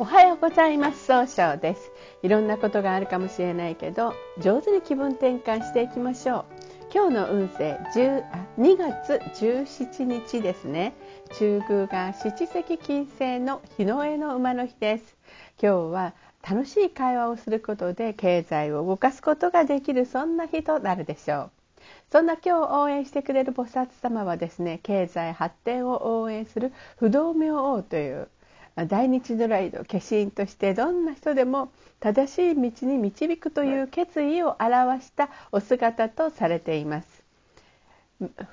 おはようございます。総称です。いろんなことがあるかもしれないけど上手に気分転換していきましょう。今日の運勢10あ2月17日ですね。中宮が七石金星の日の絵の馬の日です。今日は楽しい会話をすることで経済を動かすことができるそんな日となるでしょう。そんな今日応援してくれる菩薩様はですね経済発展を応援する不動明王という大日如来の化身としてどんな人でも正しい道に導くという決意を表したお姿とされています。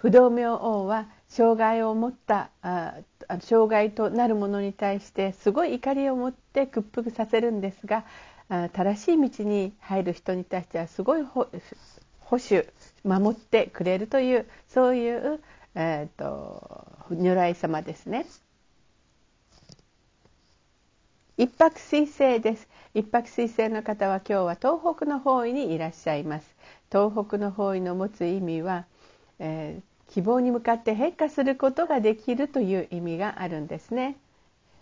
不動明王は障害を持ったあ障害となるものに対してすごい怒りを持って屈服させるんですが正しい道に入る人に対してはすごい保守守ってくれるというそういう、えーと、如来様ですね。一泊水星です。一泊水星の方は今日は東北の方位にいらっしゃいます。東北の方位の持つ意味は、えー、希望に向かって変化することができるという意味があるんですね。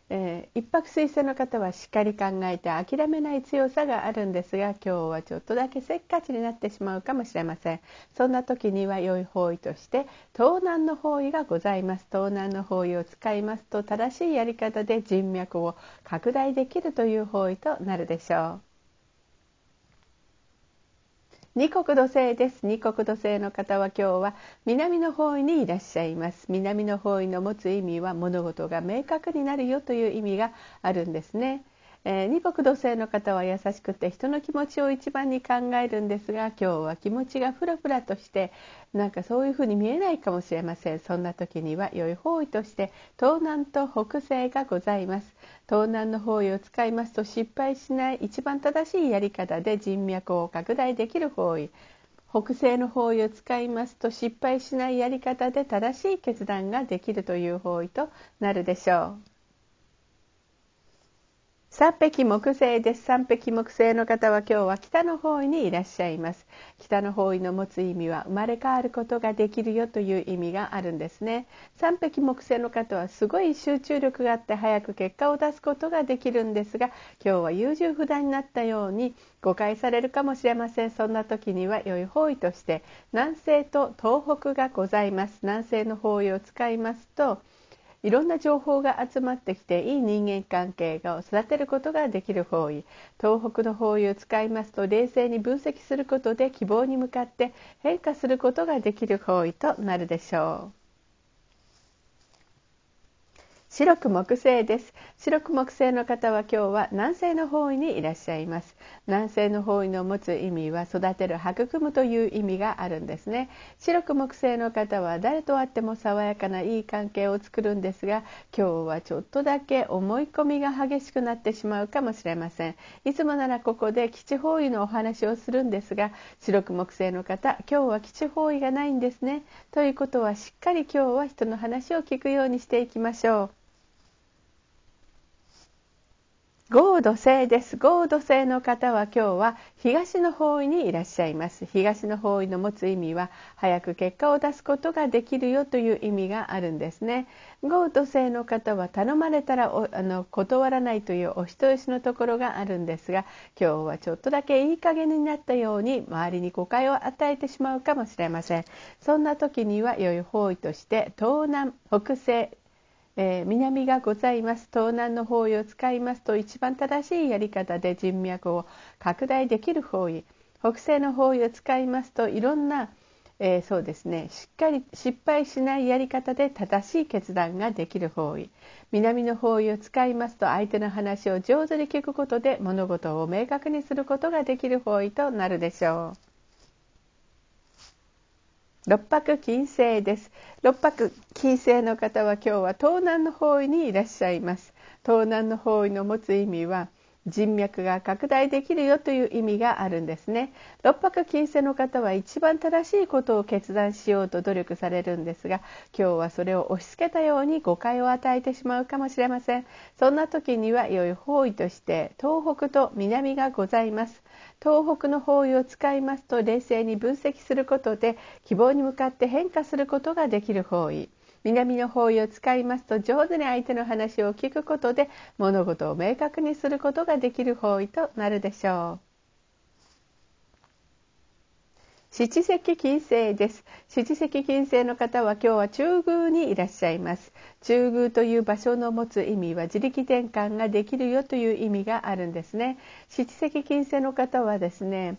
えー、一泊水星の方はしっかり考えて諦めない強さがあるんですが今日はちょっとだけせっかちになってしまうかもしれません。そんな時には良い方位として盗難の方位がございます。東南の方位を使いますと正しいやり方で人脈を拡大できるという方位となるでしょう。二国土星です。二国土星の方は今日は南の方位にいらっしゃいます。南の方位の持つ意味は物事が明確になるよという意味があるんですね。えー、二国土星の方は優しくて人の気持ちを一番に考えるんですが今日は気持ちがふらふらとしてなんかそういうふうに見えないかもしれません。そんな時には良い方位として東南と北西がございます。東南の方位を使いますと失敗しない一番正しいやり方で人脈を拡大できる方位。北西の方位を使いますと失敗しないやり方で正しい決断ができるという方位となるでしょう。三匹木星です。三匹木星の方は今日は北の方位にいらっしゃいます。北の方位の持つ意味は生まれ変わることができるよという意味があるんですね。三匹木星の方はすごい集中力があって早く結果を出すことができるんですが今日は優柔不断になったように誤解されるかもしれません。そんな時には良い方位として南西と東北がございます。南西の方位を使いますといろんな情報が集まってきていい人間関係を育てることができる方位東北の方位を使いますと冷静に分析することで希望に向かって変化することができる方位となるでしょう。白く木星です。白く木星の方は今日は南西の方位にいらっしゃいます。南西の方位の持つ意味は育てる育むという意味があるんですね。白く木星の方は誰と会っても爽やかないい関係を作るんですが今日はちょっとだけ思い込みが激しくなってしまうかもしれません。いつもならここで基地方位のお話をするんですが白く木星の方今日は基地方位がないんですね。ということはしっかり今日は人の話を聞くようにしていきましょう。合土星です。合土星の方は今日は東の方位にいらっしゃいます。東の方位の持つ意味は早く結果を出すことができるよという意味があるんですね。合土星の方は頼まれたらあの断らないというお人よしのところがあるんですが今日はちょっとだけいい加減になったように周りに誤解を与えてしまうかもしれません。そんな時には良い方位として東南北西えー、南がございます。東南の方位を使いますと一番正しいやり方で人脈を拡大できる方位。北西の方位を使いますといろんな、えー、そうですね。しっかり失敗しないやり方で正しい決断ができる方位。南の方位を使いますと相手の話を上手に聞くことで物事を明確にすることができる方位となるでしょう。六白金星です。六白金星の方は今日は東南の方位にいらっしゃいます。東南の方位の持つ意味は人脈が拡大できるよという意味があるんですね。六白金星の方は一番正しいことを決断しようと努力されるんですが今日はそれを押し付けたように誤解を与えてしまうかもしれません。そんな時には良い方位として東北と南がございます。東北の方位を使いますと冷静に分析することで希望に向かって変化することができる方位。南の方位を使いますと上手に相手の話を聞くことで物事を明確にすることができる方位となるでしょう。七石金星です。七石金星の方は今日は中宮にいらっしゃいます。中宮という場所の持つ意味は自力転換ができるよという意味があるんですね。七石金星の方はですね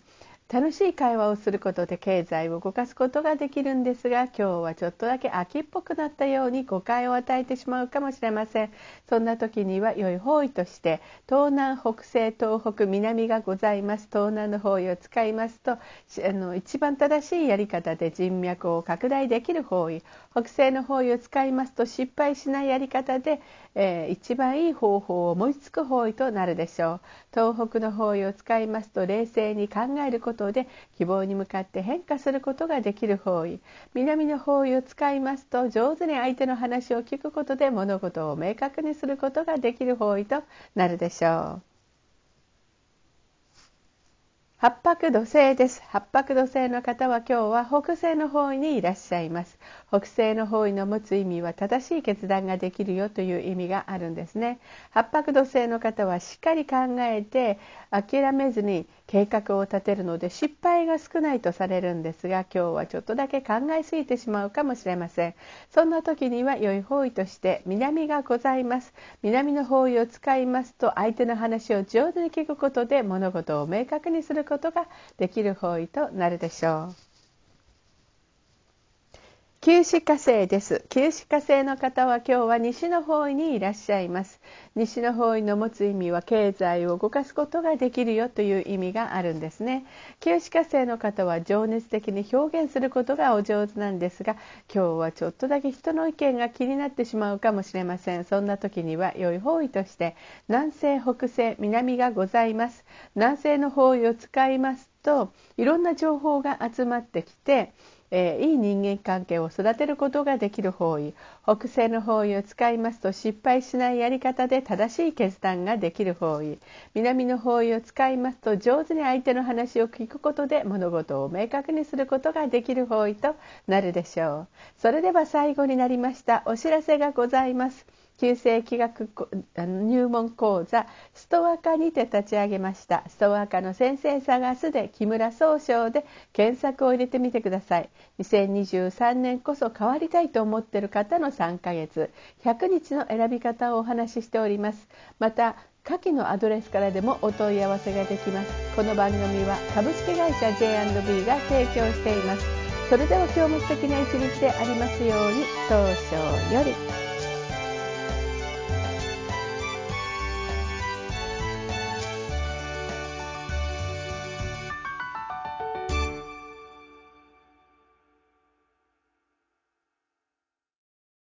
楽しい会話をすることで経済を動かすことができるんですが今日はちょっとだけ秋っぽくなったように誤解を与えてしまうかもしれません。そんな時には良い方位として東南北西東北南がございます。東南の方位を使いますとあの一番正しいやり方で人脈を拡大できる方位。北西の方位を使いますと失敗しないやり方で、えー、一番いい方法を思いつく方位となるでしょう。東北の方位を使いますと冷静に考えることで希望に向かって変化することができる方位南の方位を使いますと上手に相手の話を聞くことで物事を明確にすることができる方位となるでしょう。八白土星です。八白土星の方は今日は北西の方位にいらっしゃいます。北西の方位の持つ意味は正しい決断ができるよという意味があるんですね。八白土星の方はしっかり考えて諦めずに計画を立てるので失敗が少ないとされるんですが今日はちょっとだけ考えすぎてしまうかもしれません。そんな時には良い方位として南がございます。南の方位を使いますと相手の話を上手に聞くことで物事を明確にすることができる方位となるでしょう。九死火星です。九死火星の方は今日は西の方位にいらっしゃいます。西の方位の持つ意味は経済を動かすことができるよという意味があるんですね。九死火星の方は情熱的に表現することがお上手なんですが、今日はちょっとだけ人の意見が気になってしまうかもしれません。そんな時には良い方位として南西、北西、南がございます。南西の方位を使いますといろんな情報が集まってきてえー、いい人間関係を育てることができる方位北西の方位を使いますと失敗しないやり方で正しい決断ができる方位南の方位を使いますと上手に相手の話を聞くことで物事を明確にすることができる方位となるでしょう。それでは最後になりましたお知らせがございます。旧世紀学入門講座ストア科にて立ち上げました。ストア科の先生探すで木村総称で検索を入れてみてください。2023年こそ変わりたいと思っている方の3ヶ月。100日の選び方をお話ししております。また下記のアドレスからでもお問い合わせができます。この番組は株式会社 J&B が提供しています。それでは今日も素敵な一日でありますように当初より。